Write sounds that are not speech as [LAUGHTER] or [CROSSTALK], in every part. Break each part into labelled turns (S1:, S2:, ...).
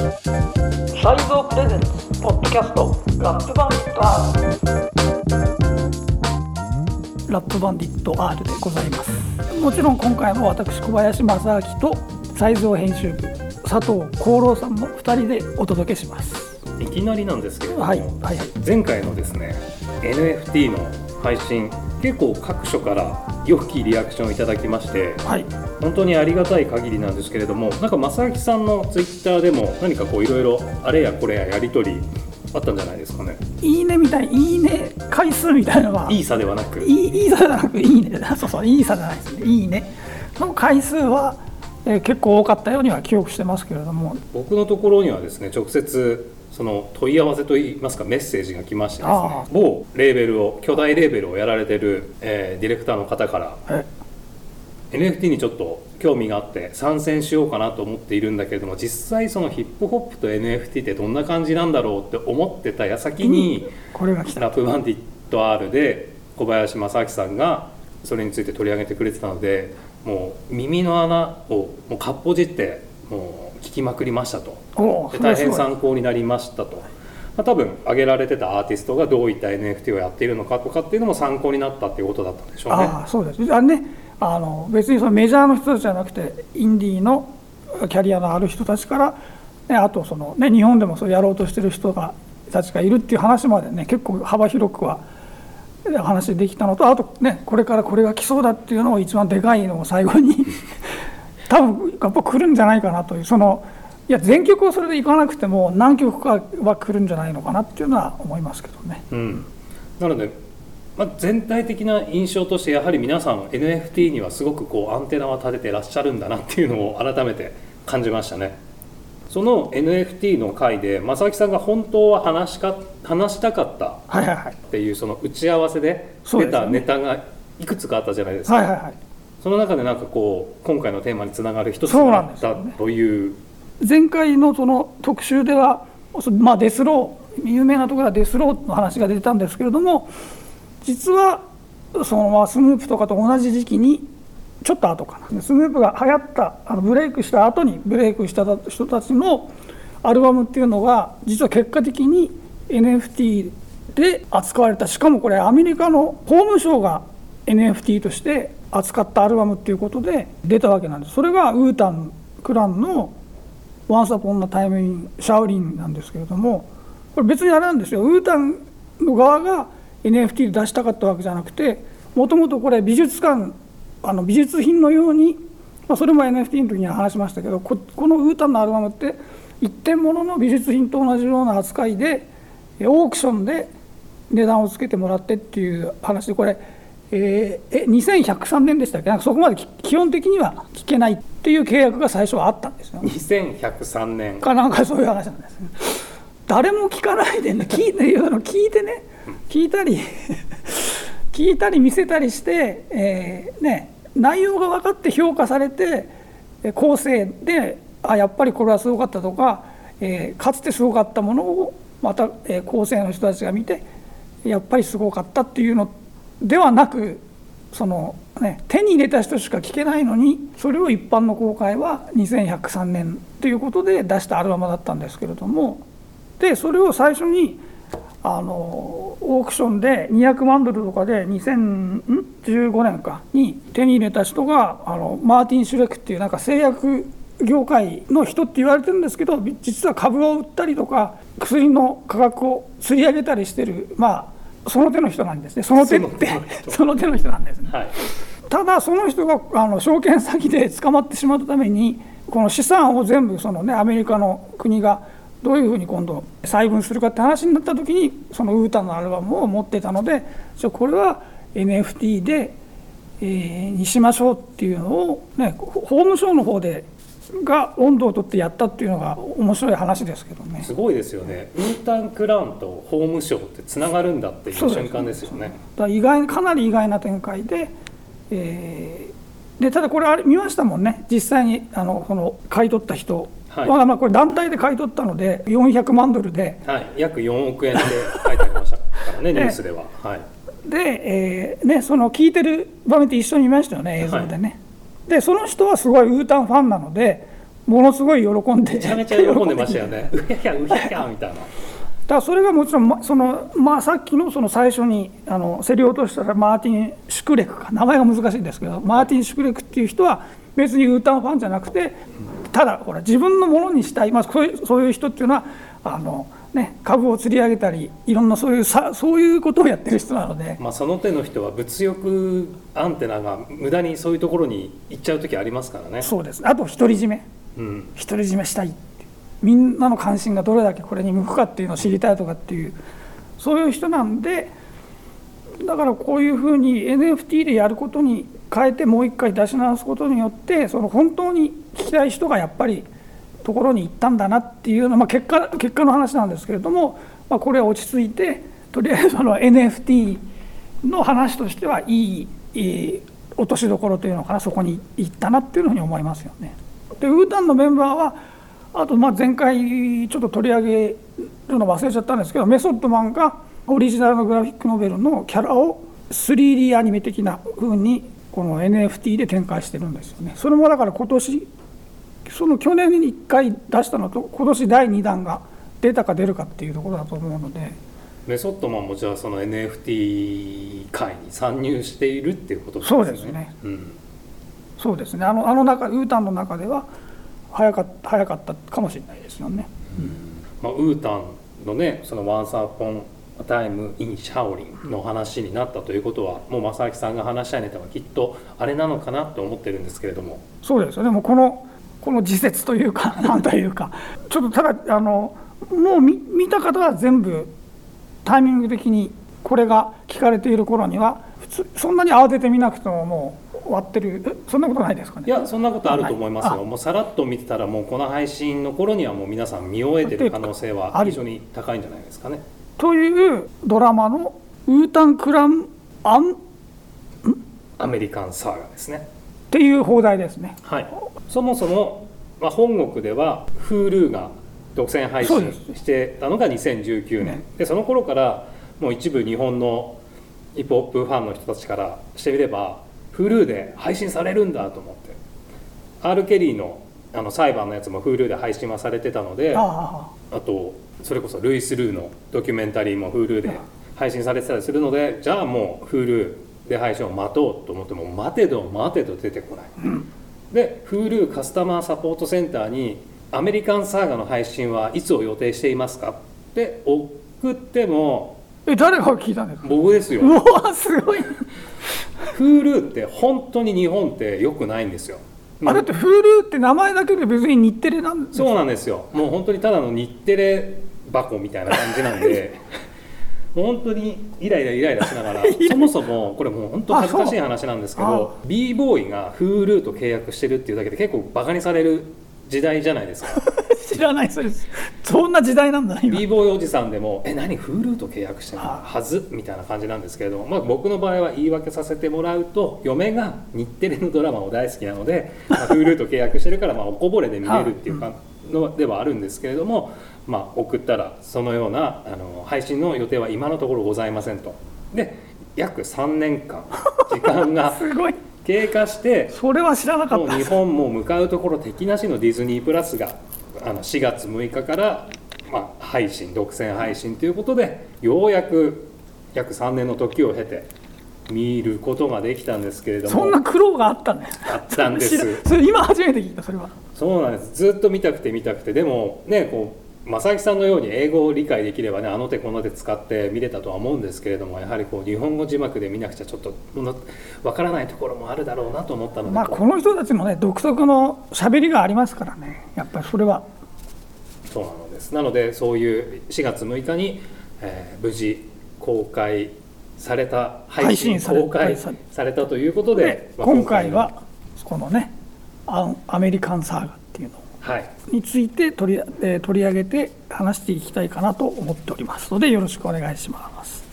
S1: サイゾープレゼンツポッドキャストラップバンディット R ラップバンディット R でございます。もちろん今回も私小林正明とサイゾー編集部佐藤功労さんの2人でお届けします。
S2: いきなりなんですけれども、
S1: はいはい
S2: 前回のですね NFT の配信結構各所から良きリアクションをいただきまして
S1: はい。
S2: 本当にありがたい限りなんですけれどもなんか正明さんのツイッターでも何かこういろいろあれやこれややり取りあったんじゃないですかね。
S1: いいねみたいいいね回数みたいなのは。い
S2: い差ではなく。
S1: いいいいさじゃなくいいね。[LAUGHS] そうそういいさじゃないですね。いいねの回数は、えー結構多かったようには記憶してますけれども。
S2: 僕のところにはですね直接その問い合わせといいますかメッセージが来ましてです
S1: あ
S2: ね某レーベルを巨大レーベルをやられてる、えーディレクターの方から
S1: え。
S2: NFT にちょっと興味があって参戦しようかなと思っているんだけれども実際そのヒップホップと NFT ってどんな感じなんだろうって思ってた矢先に
S1: これが来た。
S2: ラップバンディット R で小林正明さんがそれについて取り上げてくれてたのでもう耳の穴をもうかっぽじってもう聞きまくりましたと。大変参考になりましたと、まあ、多分挙げられてたアーティストがどういった NFT をやっているのかとかっていうのも参考になったっていうことだったんでしょうね。
S1: ああそうです。あねあの別にそのメジャーの人たちじゃなくてインディーのキャリアのある人たちから、ね、あとその、ね、日本でもそうやろうとしてる人がたちがいるっていう話までね結構幅広くは話できたのとあとねこれからこれが来そうだっていうのを一番でかいのを最後に多分やっぱ来るんじゃないかなというそのいや全曲をそれでいかなくても何曲かは来るんじゃないのかなっていうのは思いますけどね。
S2: うん、なので、まあ、全体的な印象としてやはり皆さん NFT にはすごくこうアンテナは立ててらっしゃるんだなっていうのを改めて感じましたね。その NFT の回で正明さんが本当は話しか話したかったっていうその打ち合わせで出たネタがいくつかあったじゃないですか、
S1: はいはいはい
S2: その中でなんかこう今回のテーマにつながる一つ
S1: そうな
S2: った
S1: んですよね。
S2: という。
S1: 前回のその特集では、そまあ、デスロー有名なところはデスローの話が出てたんですけれども実はそのまあスヌープとかと同じ時期にちょっと後かな。スヌープが流行ったあのブレイクした後にブレイクした人たちのアルバムっていうのが実は結果的に NFT で扱われた。しかもこれアメリカの法務省が NFT として扱ったアルバムっていうことで出たわけなんです。それがウータンクランの「Once Upon a Time in シャオリン」なんですけれどもこれ別にあれなんですよ。ウータンの側が NFT で出したかったわけじゃなくてもともとこれ美術館あの美術品のように、まあ、それも NFT の時には話しましたけどここのウータンのアルバムって一点物の美術品と同じような扱いでオークションで値段をつけてもらってっていう話でこれ、えーえ2103年でしたっけ？なんかそこまでき基本的には聞けないっていう契約が最初はあったんですよ。
S2: 2103年
S1: かなんかそういう話なんですね。誰も聞かないでね聞いていうの聞いてね聞いたり聞いたり見せたりして、えーね、内容が分かって評価されてえ後世であやっぱりこれはすごかったとか、えーかつてすごかったものをまた、えー後世の人たちが見てやっぱりすごかったっていうのではなくその、ね、手に入れた人しか聞けないのにそれを一般の公開は2103年ということで出したアルバムだったんですけれどもでそれを最初にあのオークションで200万ドルとかで2015年かに手に入れた人があのマーティン・シュレックっていうなんか製薬業界の人って言われてるんですけど実は株を売ったりとか薬の価格を釣り上げたりしてるまあその手の人なんですね。その手って
S2: その手の人。
S1: その手の人なんですね。
S2: はい。
S1: ただその人があの証券詐欺で捕まってしまったためにこの資産を全部その、ね、アメリカの国がどういうふうに今度細分するかって話になった時にそのウータンのアルバムを持ってたのでじゃあこれは NFT で、えーにしましょうっていうのを、ね、法務省の方でが温度を取ってやったっていうのが面白い話ですけどね。
S2: すごいですよね。ウータンクラウンと法務省ってつながるんだっていう瞬間ですよね。
S1: だ意外かなり意外な展開で,、えーでただこれあれ見ましたもんね。実際にあのこの買い取った人、
S2: はい。
S1: まあまあこれ団体で買い取ったので400万ドルで。
S2: はい。約4億円で書いてありましたからね [LAUGHS] ニュースでは。はい。
S1: で、えーね、その聞いてる場面って一緒にいましたよね映像でね、でその人はすごいウータンファンなのでものすごい喜んで
S2: めちゃめちゃ喜んでましたよね。うひゃうひゃみたいな。
S1: だからそれがもちろん、まそのまあ、さっきのその最初にあの競り落としたらマーティン・シュクレクか。名前が難しいんですけどマーティン・シュクレクっていう人は別にウータンファンじゃなくてただほら自分のものにしたい、まあ、そういうそういう人っていうのはあの、ね、株を釣り上げたりいろんなそういうさそういうことをやってる人なので。
S2: まあその手の人は物欲アンテナが無駄にそういうところに行っちゃう時ありますからね。
S1: そうです。あと独り占め。
S2: うん。
S1: 独り占めしたいみんなの関心がどれだけこれに向くかっていうのを知りたいとかっていうそういう人なんでだからこういうふうに NFT でやることに変えてもう一回出し直すことによってその本当に聞きたい人がやっぱりところに行ったんだなっていうのは、まあ、結果結果の話なんですけれども、まあ、これは落ち着いてとりあえずその NFT の話としてはいいいい落としどころというのかなそこに行ったなっていうふうに思いますよね。でウータンのメンバーはあとまあ前回ちょっと取り上げるの忘れちゃったんですけどメソッドマンがオリジナルのグラフィックノベルのキャラを 3D アニメ的な風にこの NFT で展開してるんですよね。それもだから今年その去年に1回出したのと今年第2弾が出たか出るかっていうところだと思うので。
S2: メソッドマンもじゃあその NFT 界に参入しているっていうこと
S1: そうですね。
S2: うん、
S1: そうですね。あのあの中ウータンの中では早かった早かったかもしれないですよね。
S2: まあ、ウータンのねその「Once Upon a Time in Shaolin」の話になったということはもう正明さんが話したいネタはきっとあれなのかなと思ってるんですけれども。
S1: そうですよ。ねもうこのこの時節というか [LAUGHS] なんというか。ちょっとただあのもう見見た方は全部タイミング的にこれが聞かれている頃には普通そんなに慌てて見なくてももう終わってる。えそんなことないですかね？
S2: いやそんなことあると思いますよ、
S1: はい。
S2: もうさらっと見てたらもうこの配信の頃にはもう皆さん見終えてる可能性は非常に高いんじゃないですかね。
S1: というドラマの「ウータンクランアン」っ
S2: アメリカンサーガですね。
S1: ていう放題ですね。
S2: はいそもそも、まあ、本国では Hulu が独占配信してたのが2019年。でその頃からもう一部日本のヒップホップファンの人たちからしてみれば Hulu で配信されるんだと思って。R・ ケリーのあの裁判のやつも Hulu で配信はされてたので
S1: あ
S2: あとそれこそルイス・ルーのドキュメンタリーも Hulu で配信されてたりするのでじゃあもう Hulu で配信を待とうと思っても待てど待てど出てこない、で Hulu カスタマーサポートセンターに「アメリカンサーガの配信はいつを予定していますか?」って送っても
S1: あえ誰が聞いたんですか？
S2: 僕ですよ。
S1: うわすごい。
S2: Hulu って本当に日本って良くないんですよ。
S1: あだって Hulu って名前だけで別に日テレなんです
S2: そうなんですよ。もう本当にただの日テレ箱みたいな感じなんで [LAUGHS] 本当にイライライライラしながら [LAUGHS] そもそもこれもう本当恥ずかしい話なんですけど b ボーイが Hulu と契約してるっていうだけで結構バカにされる時代じゃないですか。[LAUGHS]
S1: 知らないそれ。そんな時代なんだ。今。
S2: B ボーイおじさんでも「え何？Hulu と契約してるはず?」みたいな感じなんですけれども、まあ、僕の場合は言い訳させてもらうと嫁が日テレのドラマを大好きなので、まあ、Hulu と契約してるからまあおこぼれで見れるっていうか [LAUGHS] のではあるんですけれども、まあ、送ったらそのようなあの配信の予定は今のところございませんと。で約3年間 [LAUGHS] 時間が
S1: すごい。
S2: 経過して
S1: それは知らなかった。
S2: 日本も向かうところ敵なしのディズニープラスがあの4月6日から、まあ、配信独占配信ということでようやく約3年の時を経て見ることができたんですけれども。
S1: そんな苦労があったんだ。よ
S2: あったんです。
S1: それ今初めて聞いたそれは
S2: そうなんです。ずっと見たくて見たくて。でもねこう正木さんのように英語を理解できればねあの手この手使って見れたとは思うんですけれどもやはりこう日本語字幕で見なくちゃちょっとわからないところもあるだろうなと思ったので、
S1: まあこの人たちのね独特の喋りがありますからねやっぱりそれは。
S2: そうなのです。なのでそういう4月6日に、えー無事公開された配信公開
S1: され
S2: た。ということで
S1: で、
S2: まあ
S1: 今回はこのねアアメリカンサーガっていうの。
S2: はい。
S1: について取り,、えー取り上げて話していきたいかなと思っておりますのでよろしくお願いします。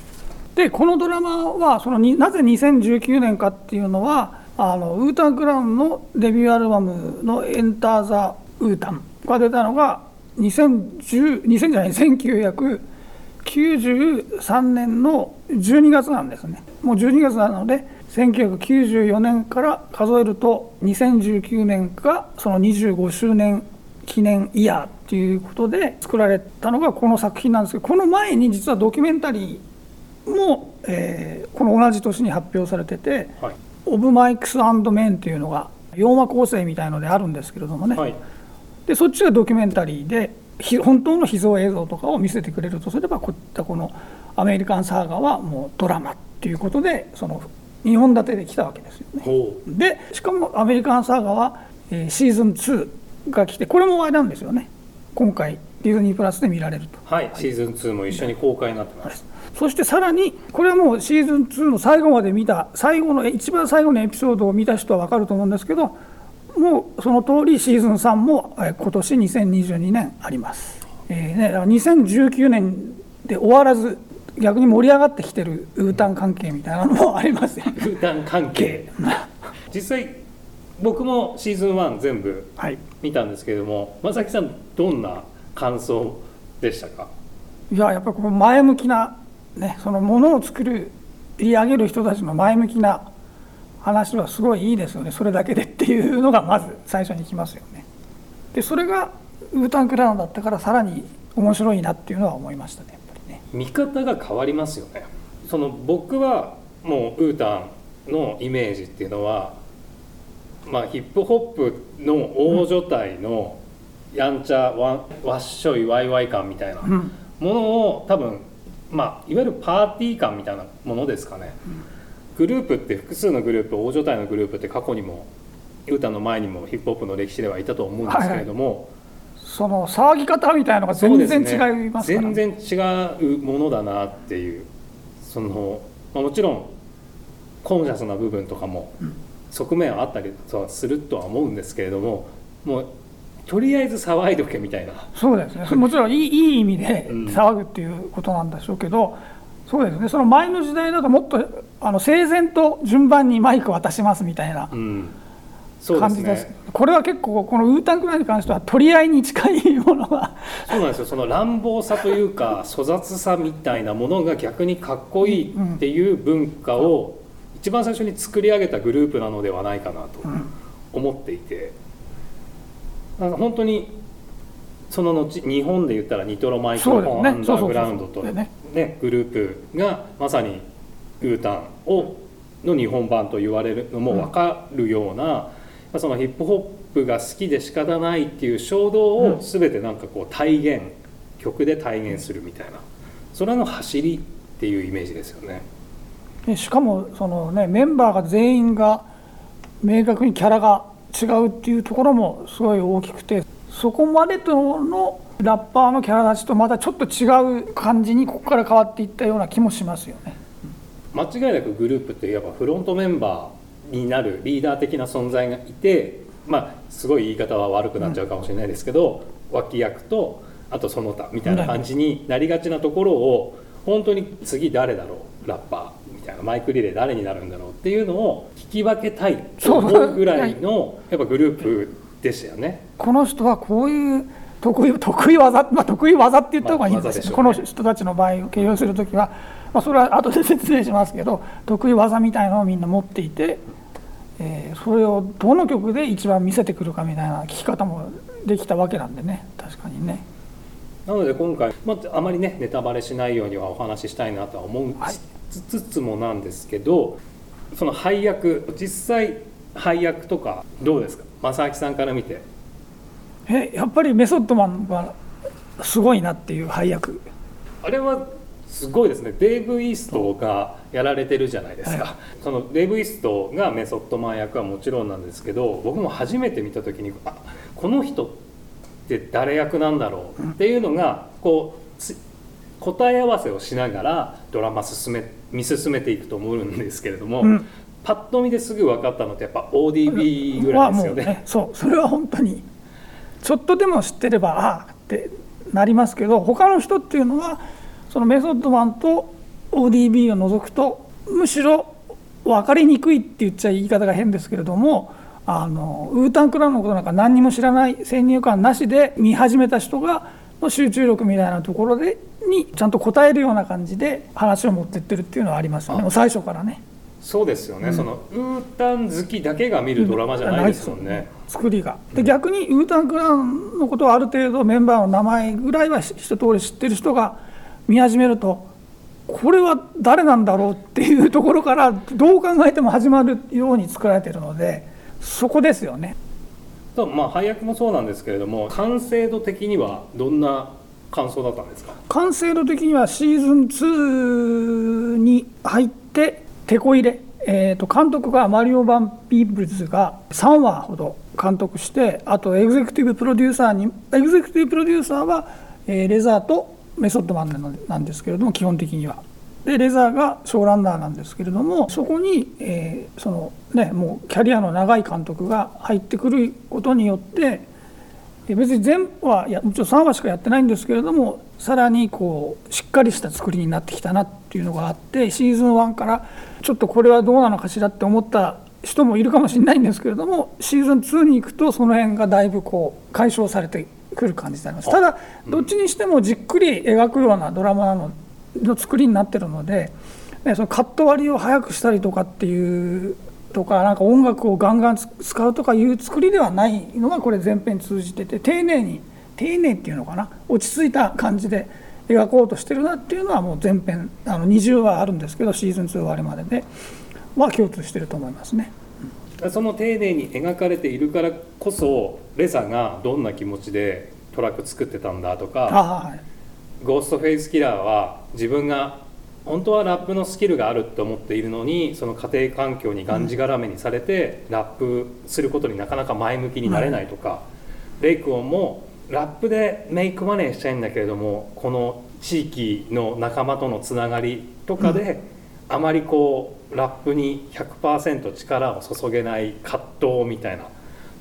S1: でこのドラマはそのになぜ2019年かっていうのはあのウータン・クラウンのデビューアルバムの「エンター・ザ・ウータン」が出たのが2010 2000じゃない1993年の12月なんですね。もう12月なので1994年から数えると2019年がその25周年記念イヤーっていうことで作られたのがこの作品なんですけどこの前に実はドキュメンタリーも、えーこの同じ年に発表されてて
S2: はい「
S1: オブ・マイクス・アンド・メン」っていうのが洋間構成みたいのであるんですけれどもね、
S2: はい。
S1: でそっちがドキュメンタリーでひ本当の秘蔵映像とかを見せてくれるとすればこういったこの「アメリカンサーガ」はもうドラマっていうことでその2本立てで来たわけですよね。
S2: ほ
S1: でしかも「アメリカンサーガは」えーシーズン2が来てこれもあれなんですよね今回ディズニープラスで見られると。
S2: うはいシーズン2も一緒に公開になってます
S1: そしてさらにこれはもうシーズン2の最後まで見た最後のえ一番最後のエピソードを見た人は分かると思うんですけどもうその通りシーズン3もえ今年2022年あります。えーね、だから2019年で終わらず逆に盛り上がってきてるウータン関係みたいなのもありますよね。
S2: 空間関係。[LAUGHS] 実際僕もシーズン1全部
S1: はい、
S2: 見たんですけれども正木さんどんな感想でしたか？
S1: いややっぱりこの前向きな、ね、そのものを作る売り上げる人たちの前向きな話はすごいいいですよね。それだけでっていうのがまず最初にきますよね。でそれがウータンクラウンだったからさらに面白いなっていうのは思いましたね
S2: 見方が変わりますよね。その僕はもうウータンのイメージっていうのはまあヒップホップの大所帯のやんちゃわわっしょいワイワイ感みたいな
S1: うん。
S2: ものを多分まあいわゆるパーティー感みたいなものですかね、グループって複数のグループ大所帯のグループって過去にもウータンの前にもヒップホップの歴史ではいたと思うんですけれども、
S1: その騒ぎ方みたいなのが全然違いますから
S2: 全然違うものだなっていうその、まあ、もちろんコンシャスな部分とかも側面はあったりとはするとは思うんですけれどももうとりあえず騒いどけみたいな。
S1: そうですね。[LAUGHS] もちろんいいいい意味で
S2: うん。
S1: 騒ぐっていうことなんでしょうけど、そうですね。その前の時代だともっとあの整然と順番にマイク渡しますみたいな
S2: うん
S1: 感じです。
S2: ね
S1: これは結構このウータンクライに関しては取り合いに近いものが。
S2: そうなんですよ。その乱暴さというか粗雑さみたいなものが逆にかっこいいっていう文化を一番最初に作り上げたグループなのではないかなと思っていて。なんか本当にその後日本で言ったらニトロマイクロフォン、
S1: ね。
S2: アンダーグラウンドとね
S1: ね。
S2: グループがまさにウータンをの日本版と言われるのも分かるような、そのヒップホップが好きで仕方ないっていう衝動を全てなんかこう体現曲で体現するみたいなそれの走りっていうイメージですよね。
S1: でしかもその、ね、メンバーが全員が明確にキャラが違うっていうところもすごい大きくてそこまでとのラッパーのキャラ立ちとまたちょっと違う感じにここから変わっていったような気もしますよね。
S2: 間違いなくグループってやっぱフロントメンバーになるリーダー的な存在がいてまあすごい言い方は悪くなっちゃうかもしれないですけど、脇役とあとその他みたいな感じになりがちなところを本当に次誰だろうラッパーみたいなマイクリレー誰になるんだろうっていうのを聞き分けたいと思うぐらいのやっぱグループでしたよね。
S1: この人はこういう得意得意技、まあ、得意技って言った方がいいんですよ、
S2: まね。
S1: この人たちの場合を形容するときは、まあ、それは後で説明しますけど得意技みたいなのをみんな持っていて、えーそれをどの曲で一番見せてくるかみたいな聞き方もできたわけなんでね。確かにね。
S2: なので今回、まあ、あまりねネタバレしないようにはお話ししたいなとは思う
S1: はい
S2: つつつもなんですけどその配役実際配役とかどうですか？正明さんから見て。
S1: えやっぱりメソッドマンはすごいなっていう配役。
S2: あれはすごいですね。デーブ・イーストがやられてるじゃないですか、
S1: は
S2: そのデーブ・イーストがメソッドマン役はもちろんなんですけど僕も初めて見た時にあこの人って誰役なんだろう？っていうのがこうつ答え合わせをしながらドラマ進め見進めていくと思うんですけれども、
S1: うん。
S2: パッと見ですぐ分かったのってやっぱ ODB ぐらいですよね。
S1: はもうそうそれは本当にちょっとでも知ってればああってなりますけど他の人っていうのはそのメソッドマンと ODB を除くとむしろ分かりにくいって言っちゃ言い方が変ですけれどもあのウータンクラウンのことなんか何にも知らない先入観なしで見始めた人がの集中力みたいなところでにちゃんと答えるような感じで話を持ってってるっていうのはありますよね。最初からね。
S2: そうですよね、
S1: うん。
S2: そのウータン好きだけが見るドラマじゃないですもんね、
S1: 作りが。で逆にウータンクランのことをある程度メンバーの名前ぐらいは一通り知ってる人が見始めるとこれは誰なんだろうっていうところからどう考えても始まるように作られてるのでそこですよね。
S2: とまあ配役もそうなんですけれども完成度的にはどんな感想だったんですか？
S1: 完成度的にはシーズン2に入ってテこ入れ、えー、と監督がマリオ・バン・ピープルズが3話ほど監督してあとエグゼクティブプロデューサーにエグゼクティブプロデューサーは、えーレザーとメソッドマンなのなんですけれども基本的には。でレザーがショーランナーなんですけれどもそこに、えーそのねもうキャリアの長い監督が入ってくることによって別に全部はいやもちろん3話しかやってないんですけれどもさらにこうしっかりした作りになってきたなっていうのがあってシーズン1からちょっとこれはどうなのかしらって思った人もいるかもしれないんですけれどもシーズン2に行くとその辺がだいぶこう解消されてくる感じになります。ただどっちにしてもじっくり描くようなドラマなのの作りになってるので、ね、そのカット割りを早くしたりとかっていうとかなんか音楽をガンガン使うとかいう作りではないのがこれ全編通じてて丁寧に丁寧っていうのかな？落ち着いた感じで描こうとしてるなっていうのはもう全編あの20話あるんですけどシーズン2終わりまででは共通してると思いますね。
S2: その丁寧に描かれているからこそレザがどんな気持ちでトラック作ってたんだと
S1: あ
S2: か
S1: はい。
S2: ゴーストフェイスキラーは自分が本当はラップのスキルがあると思っているのにその家庭環境にがんじがらめにされて、ラップすることになかなか前向きになれないとか、レイクオンもラップでメイクマネーしたいんだけれどもこの地域の仲間とのつながりとかで、あまりこうラップに100%力を注げない葛藤みたいな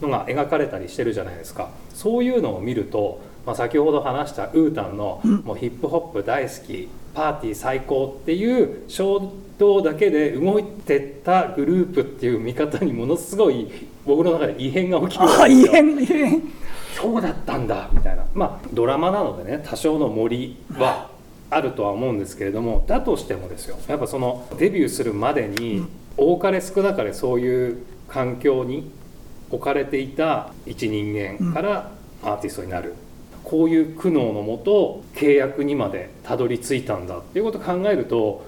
S2: のが描かれたりしてるじゃないですか。そういうのを見ると、まあ、先ほど話したウータンのもうヒップホップ大好きパーティー最高っていう衝動だけで動いてったグループっていう見方にものすごい僕の中で異変が起きるんですよ。
S1: あ異変異変。
S2: そうだったんだみたいな。まあドラマなのでね多少の森はあるとは思うんですけれどもだとしてもですよやっぱそのデビューするまでに多かれ少なかれそういう環境に置かれていた一人間からアーティストになる、こういう苦悩のもと契約にまでたどり着いたんだっていうことを考えると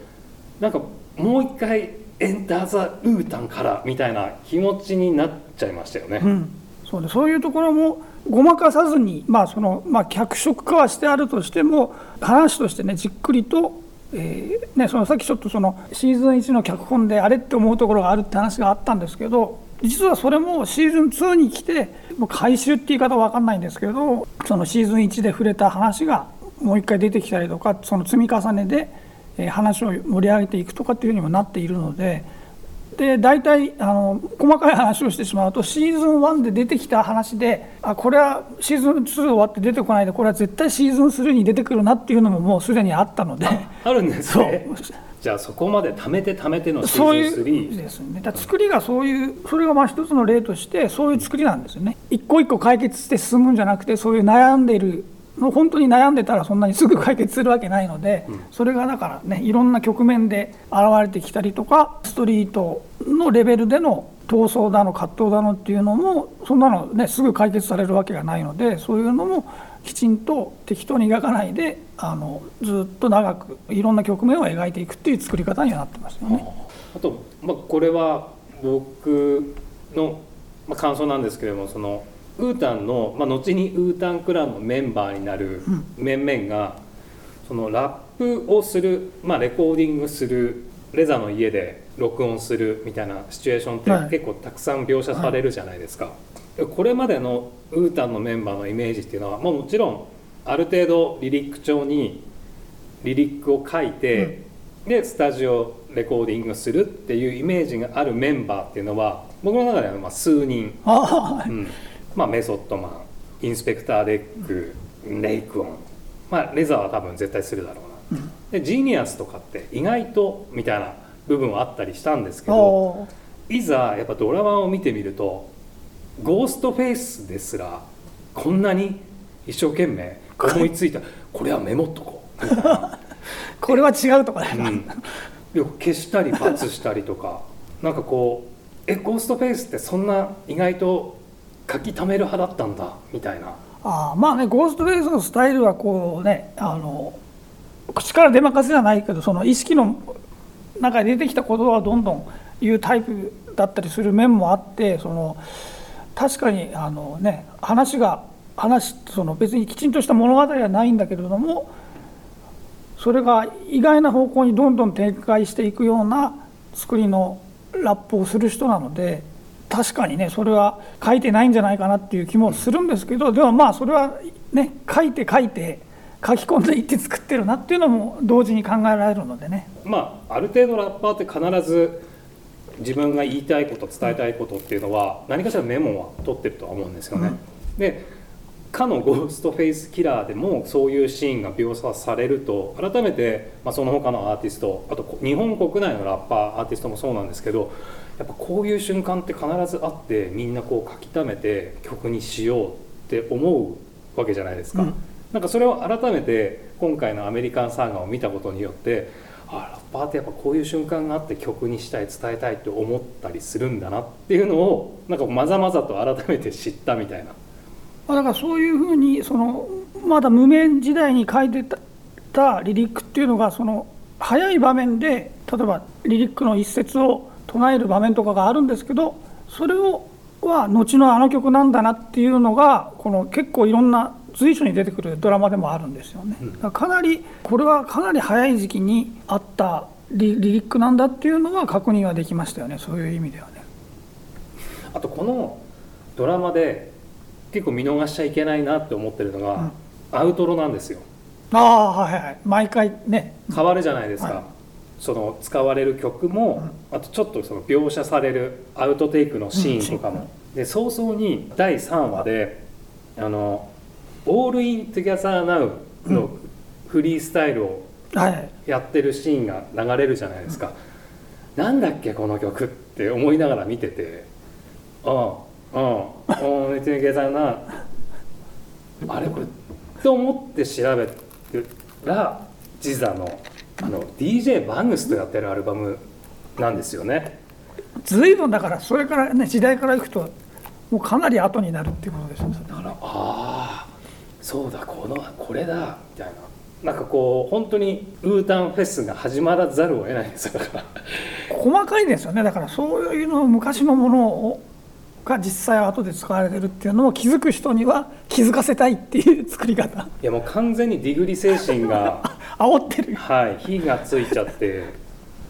S2: なんかもう一回エンター・ザ・ウータンからみたいな気持ちになっちゃいましたよね。
S1: うん、そうでそういうところもごまかさずに、まあそのまあ、脚色化はしてあるとしても話としてねじっくりと、えーね、そのさっきちょっとそのシーズン1の脚本であれって思うところがあるって話があったんですけど実はそれもシーズン2に来てもう回収って言い方は分かんないんですけどそのシーズン1で触れた話がもう一回出てきたりとかその積み重ねで、話を盛り上げていくとかっていうふうにもなっているので。で大体あの細かい話をしてしまうとシーズン1で出てきた話であこれはシーズン2終わって出てこないでこれは絶対シーズン3に出てくるなっていうのももうすでにあったので。
S2: あるんです
S1: そう。
S2: ねじゃあそこまで貯めて貯めてのシ
S1: そう
S2: ーズン
S1: いう
S2: 3
S1: ですね。だ作りがそういうそれがまあ一つの例としてそういう作りなんですよね。一個一個解決して進むんじゃなくてそういう悩んでいるの本当に悩んでたらそんなにすぐ解決するわけないので、それがだからねいろんな局面で現れてきたりとかストリートのレベルでの闘争だの葛藤だのっていうのもそんなのねすぐ解決されるわけがないのでそういうのもきちんと適当に描かないであのずっと長くいろんな局面を描いていくっていう作り方にはなってますよね。
S2: あと、まあ、これは僕の、まあ、感想なんですけれどもそのウータンの、まあ、後にウータンクランのメンバーになる面々が、そのラップをする、まあ、レコーディングするレザの家で録音するみたいなシチュエーションって
S1: はい。
S2: 結構たくさん描写されるじゃないですか。これまでのウータンのメンバーのイメージっていうのは、まあ、もちろんある程度リリック帳にリリックを書いて、でスタジオレコーディングするっていうイメージがあるメンバーっていうのは僕の中ではまあ数人、
S1: ああ
S2: うんまあ、メソッドマンインスペクターデックレイクウォン、まあ、 RZA は多分絶対するだろうな、でジーニアスとかって意外とみたいな部分はあったりしたんですけどいざやっぱドラマを見てみるとゴーストフェイスですらこんなに一生懸命思いついた。これはメモっとこう。[LAUGHS]
S1: これは違うとかね、
S2: うん。消したり罰したりとかなんかこうえゴーストフェイスってそんな意外と書き溜める派だったんだみたいな。
S1: あまあねゴーストフェイスのスタイルはこうねあの口から出まかせじゃないけどその意識の中で出てきた言葉をどんどん言うタイプだったりする面もあってその確かにあの、ね、話が話その別にきちんとした物語はないんだけれどもそれが意外な方向にどんどん展開していくような作りのラップをする人なので確かにねそれは書いてないんじゃないかなっていう気もするんですけどでもまあそれはね書いて書いて書き込んでいって作ってるなっていうのも同時に考えられるのでね。
S2: まあある程度ラッパーって必ず自分が言いたいこと伝えたいことっていうのは何かしらメモは取ってるとは思うんですよね。でかのゴーストフェイスキラーでもそういうシーンが描写されると改めて、まあ、その他のアーティストあと日本国内のラッパーアーティストもそうなんですけどやっぱこういう瞬間って必ずあってみんなこう書き溜めて曲にしようって思うわけじゃないですか。うん、なんかそれを改めて今回のアメリカンサーガを見たことによってあラッパーってやっぱこういう瞬間があって曲にしたい伝えたいって思ったりするんだなっていうのをなんかまざまざと改めて知ったみたいな。
S1: だからそういうふうにそのまだ無名時代に書いてたリリックっていうのがその早い場面で例えばリリックの一節を唱える場面とかがあるんですけどそれをは後のあの曲なんだなっていうのがこの結構いろんな随所に出てくるドラマでもあるんですよね。かなりこれはかなり早い時期にあったリリックなんだっていうのは確認はできましたよね。そういう意味ではね。
S2: あとこのドラマで結構見逃しちゃいけないなって思ってるのが、うん、アウトロなんですよ。
S1: ああはいはい。毎回ね。
S2: 変わるじゃないですか、はい、その使われる曲も、うん、あとちょっとその描写されるアウトテイクのシーンとかも、うん、で早々に第3話で「あの All In Together Now のフリースタイルをやってるシーンが流れるじゃないですか、うん、なんだっけこの曲って思いながら見ててああうん別に計算なあれこれと思って調べたらジザのあの DJ バングスとやってるアルバムなんですよね。
S1: 随分だからそれからね時代からいくともうかなり後になるっていうことですよ
S2: だからああそうだこのこれだみたいな。なんかこう本当にウータンフェスが始まらざるを得ないんですよ。だから
S1: 細かいですよね。だからそういうの昔のものをが実際後で使われてるっていうのを気づく人には気づかせたいっていう作り方。
S2: いやもう完全にディグリ精神が [LAUGHS]
S1: 煽ってる。
S2: はい。火がついちゃって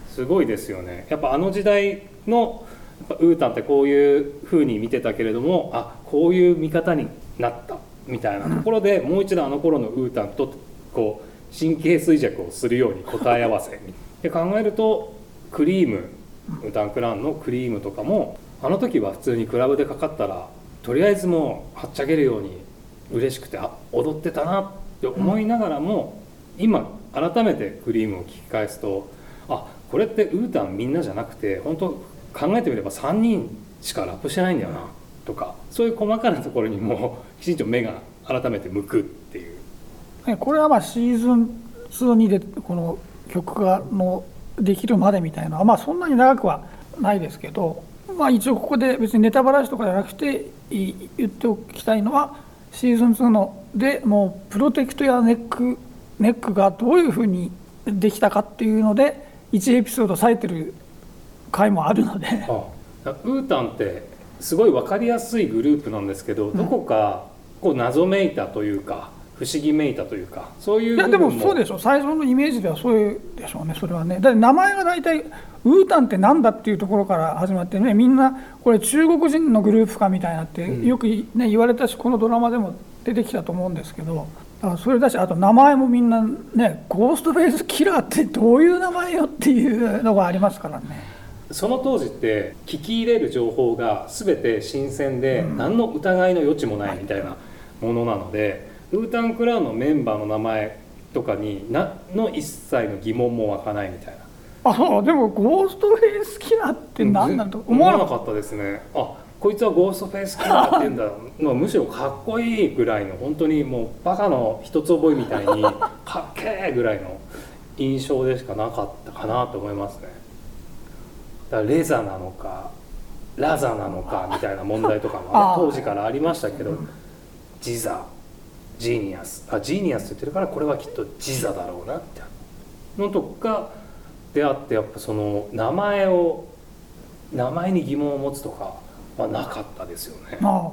S2: すごいですよね。やっぱあの時代のやっぱウータンってこういうふうに見てたけれどもあこういう見方になったみたいなところで、もう一度あの頃のウータンとこう神経衰弱をするように答え合わせ。で考えるとクリームウータンクランのクリームとかもあの時は普通にクラブでかかったらとりあえずもうはっちゃけるように嬉しくてあ踊ってたなって思いながらも、今改めてクリームを聞き返すとあこれってウータンみんなじゃなくて本当考えてみれば3人しかラップしてないんだよなとかそういう細かなところにも [LAUGHS] きちんと目が改めて向くっていう。
S1: これはまあシーズン2にでこの曲がのできるまでみたいなまあそんなに長くはないですけどまあ、一応ここで別にネタバラシとかじゃなくて言っておきたいのはシーズン2のでもうプロテクトやネックネックがどういうふうにできたかっていうので1エピソード割いてる回もあるので。あ
S2: あウータンってすごい分かりやすいグループなんですけど、どこかこう謎めいたというか不思議めいたというかそういうい
S1: やでもそうでしょ。最初のイメージではそういうでしょうねそれはね。だって名前が大体ウータンってなんだっていうところから始まってねみんなこれ中国人のグループかみたいなってよく、ね、言われたしこのドラマでも出てきたと思うんですけどだからそれだしあと名前もみんなねゴーストフェイスキラーってどういう名前よっていうのがありますからね。
S2: その当時って聞き入れる情報が全て新鮮で何の疑いの余地もないみたいなものなので。ウータンクラウンのメンバーの名前とかに何の一切の疑問も湧かないみたいな
S1: あでも Ghostface Killah って何なんと
S2: 思わなかったですねあこいつは Ghostface Killah って言うんだのむしろかっこいいぐらいの本当にもうバカの一つ覚えみたいにかっけえぐらいの印象でしかなかったかなと思いますね。だからレザなのかラザなのかみたいな問題とかも、当時からありましたけど GZA Genius。あジーニアスって言ってるからこれはきっと GZA だろうなみたいなのとかであってやっぱその名前を名前に疑問を持つとかはなかったですよね。
S1: あ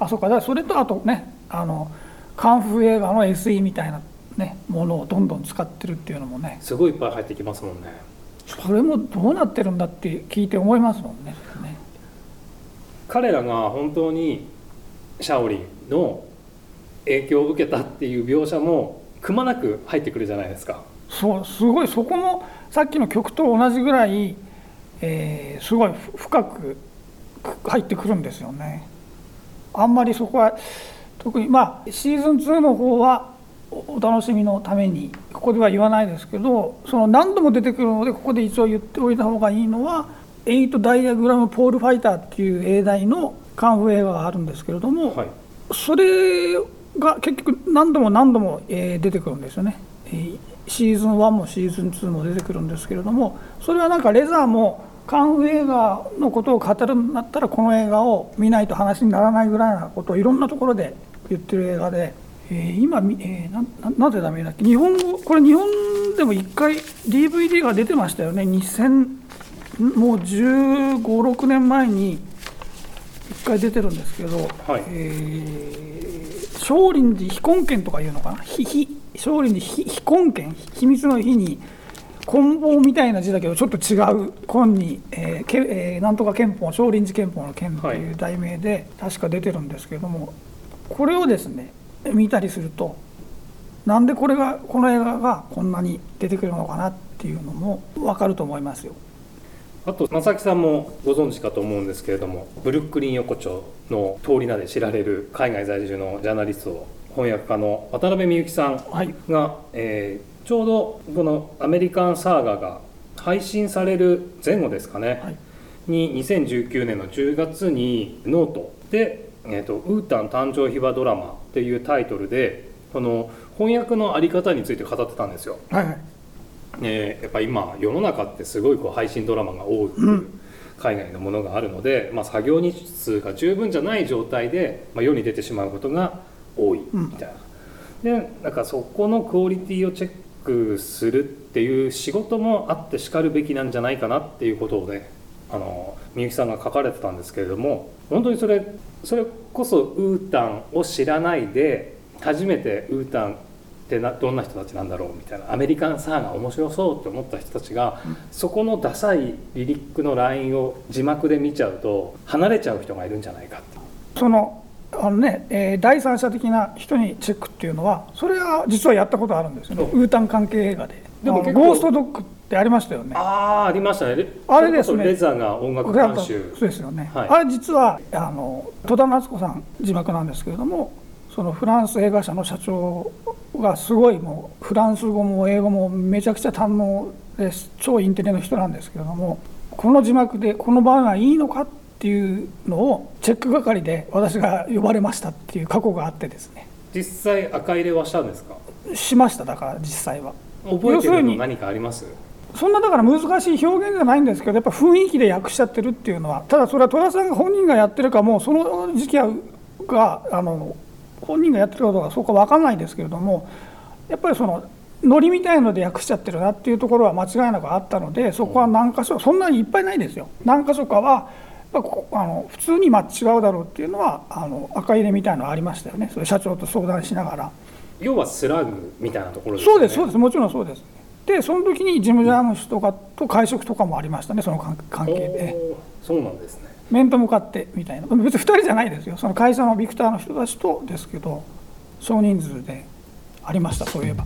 S1: あ。あそうか。だからそれとあとねあのカンフー映画の SE みたいな、ね、ものをどんどん使ってるっていうのもね。
S2: すごいいっぱい入ってきますもんね。
S1: それもどうなってるんだって聞いて思いますもんね。ね。
S2: 彼らが本当にシャオリンの影響を受けたっていう描写もくまなく入ってくるじゃないですか。
S1: そうすごい。そこもさっきの曲と同じぐらい、えーすごいふ深くく入ってくるんですよね。あんまりそこは特にまあシーズン2の方はおお楽しみのためにここでは言わないですけどその何度も出てくるのでここで一応言っておいた方がいいのは「エイト・ダイアグラム・ポール・ファイター」っていう英題のカンフー映画があるんですけれども、
S2: はい
S1: それが結局何度も何度も、えー出てくるんですよね、えーシーズン1もシーズン2も出てくるんですけれどもそれはなんかレザーもカンフー映画のことを語るんだったらこの映画を見ないと話にならないぐらいなことをいろんなところで言ってる映画で、えー今み、えーなななぜダメだっけ？日本語これ日本でも1回 DVD が出てましたよね。2000もう1 5 6年前に1回出てるんですけど、
S2: はい。
S1: えー少林寺非根権とかいうのかな？ひひ少林寺非非根権秘密の日に棍棒みたいな字だけどちょっと違う根に、えーけえーなんとか憲法少林寺憲法の憲という題名で確か出てるんですけども、これをですね見たりするとなんでこれがこの映画がこんなに出てくるのかなっていうのも分かると思いますよ。
S2: あと正木さんもご存知かと思うんですけれどもブルックリン横丁の通り名で知られる海外在住のジャーナリスト翻訳家の渡辺美幸さん
S1: はい
S2: が、えーちょうどこの「American Saga」が配信される前後ですかね、
S1: はい。
S2: に2019年の10月に note。で「えー、とウータン誕生秘話ドラマ」っていうタイトルでこの翻訳のあり方について語ってたんですよ。
S1: はいはい。
S2: えーやっぱ今世の中ってすごいこう配信ドラマが多く海外のものがあるので、まあ、作業日数が十分じゃない状態で、まあ、世に出てしまうことが多いみたいな。でなんかそこのクオリティをチェックするっていう仕事もあってしかるべきなんじゃないかなっていうことをねあのみゆきさんが書かれてたんですけれども本当にそれそれこそウータンを知らないで初めてウータンってなどんな人たちなんだろうみたいなアメリカンサーが面白そうって思った人たちが、そこのダサいリリックのラインを字幕で見ちゃうと離れちゃう人がいるんじゃないかって。
S1: そのあのね、えー第三者的な人にチェックっていうのはそれは実はやったことあるんですよウータン関係映画で。
S2: でも
S1: ゴーストドッグってありましたよね。
S2: ああありましたね。レ
S1: あれですね。
S2: レザーが音楽監修。
S1: そうですよね、
S2: はい。
S1: あれ実はあの戸田夏子さん字幕なんですけれどもそのフランス映画社の社長がすごいもうフランス語も英語もめちゃくちゃ堪能です。超インテリの人なんですけれどもこの字幕でこの場合はいいのかっていうのをチェック係で私が呼ばれましたっていう過去があってですね。
S2: 実際赤入れはしたんですか？
S1: しました。だから実際は。
S2: 覚えて
S1: る
S2: の何かあります？
S1: そんなだから難しい表現じゃないんですけどやっぱ雰囲気で訳しちゃってるっていうのはただそれは戸田さんが本人がやってるかもうその時期はがあの本人がやってるかどうかそうか分かんないですけれどもやっぱりそのノリみたいので訳しちゃってるなっていうところは間違いなくあったのでそこは何箇所そんなにいっぱいないですよ。何箇所かはあの普通にまあ違うだろうっていうのはあの赤入れみたいのありましたよねそれ社長と相談しながら。
S2: 要はスラグみたいなところですよね
S1: そうです、そうです、もちろんそうです。で、その時にジム・ジャーム氏とかと会食とかもありましたね、その関関係で。
S2: そうなんですね
S1: 面と向かってみたいな、別に2人じゃないですよ、その会社のビクターの人たちとですけど、少人数でありました、そういえば。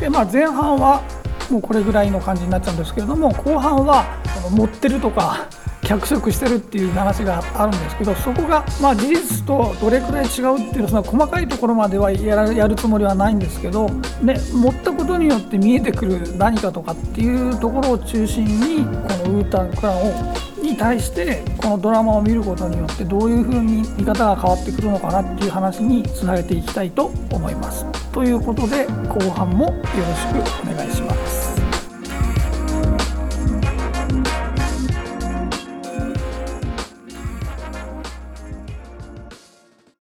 S1: で、まあ、前半はもうこれぐらいの感じになっちゃうんですけれども、後半は持ってるとか、脚色してるっていう話があるんですけど、そこがまあ事実とどれくらい違うっていうその細かいところまではやるつもりはないんですけど、ね、持ったことによって見えてくる何かとかっていうところを中心に、このウータンクランをに対してこのドラマを見ることによってどういうふうに見方が変わってくるのかなっていう話につなげていきたいと思います。ということで後半もよろしくお願いします。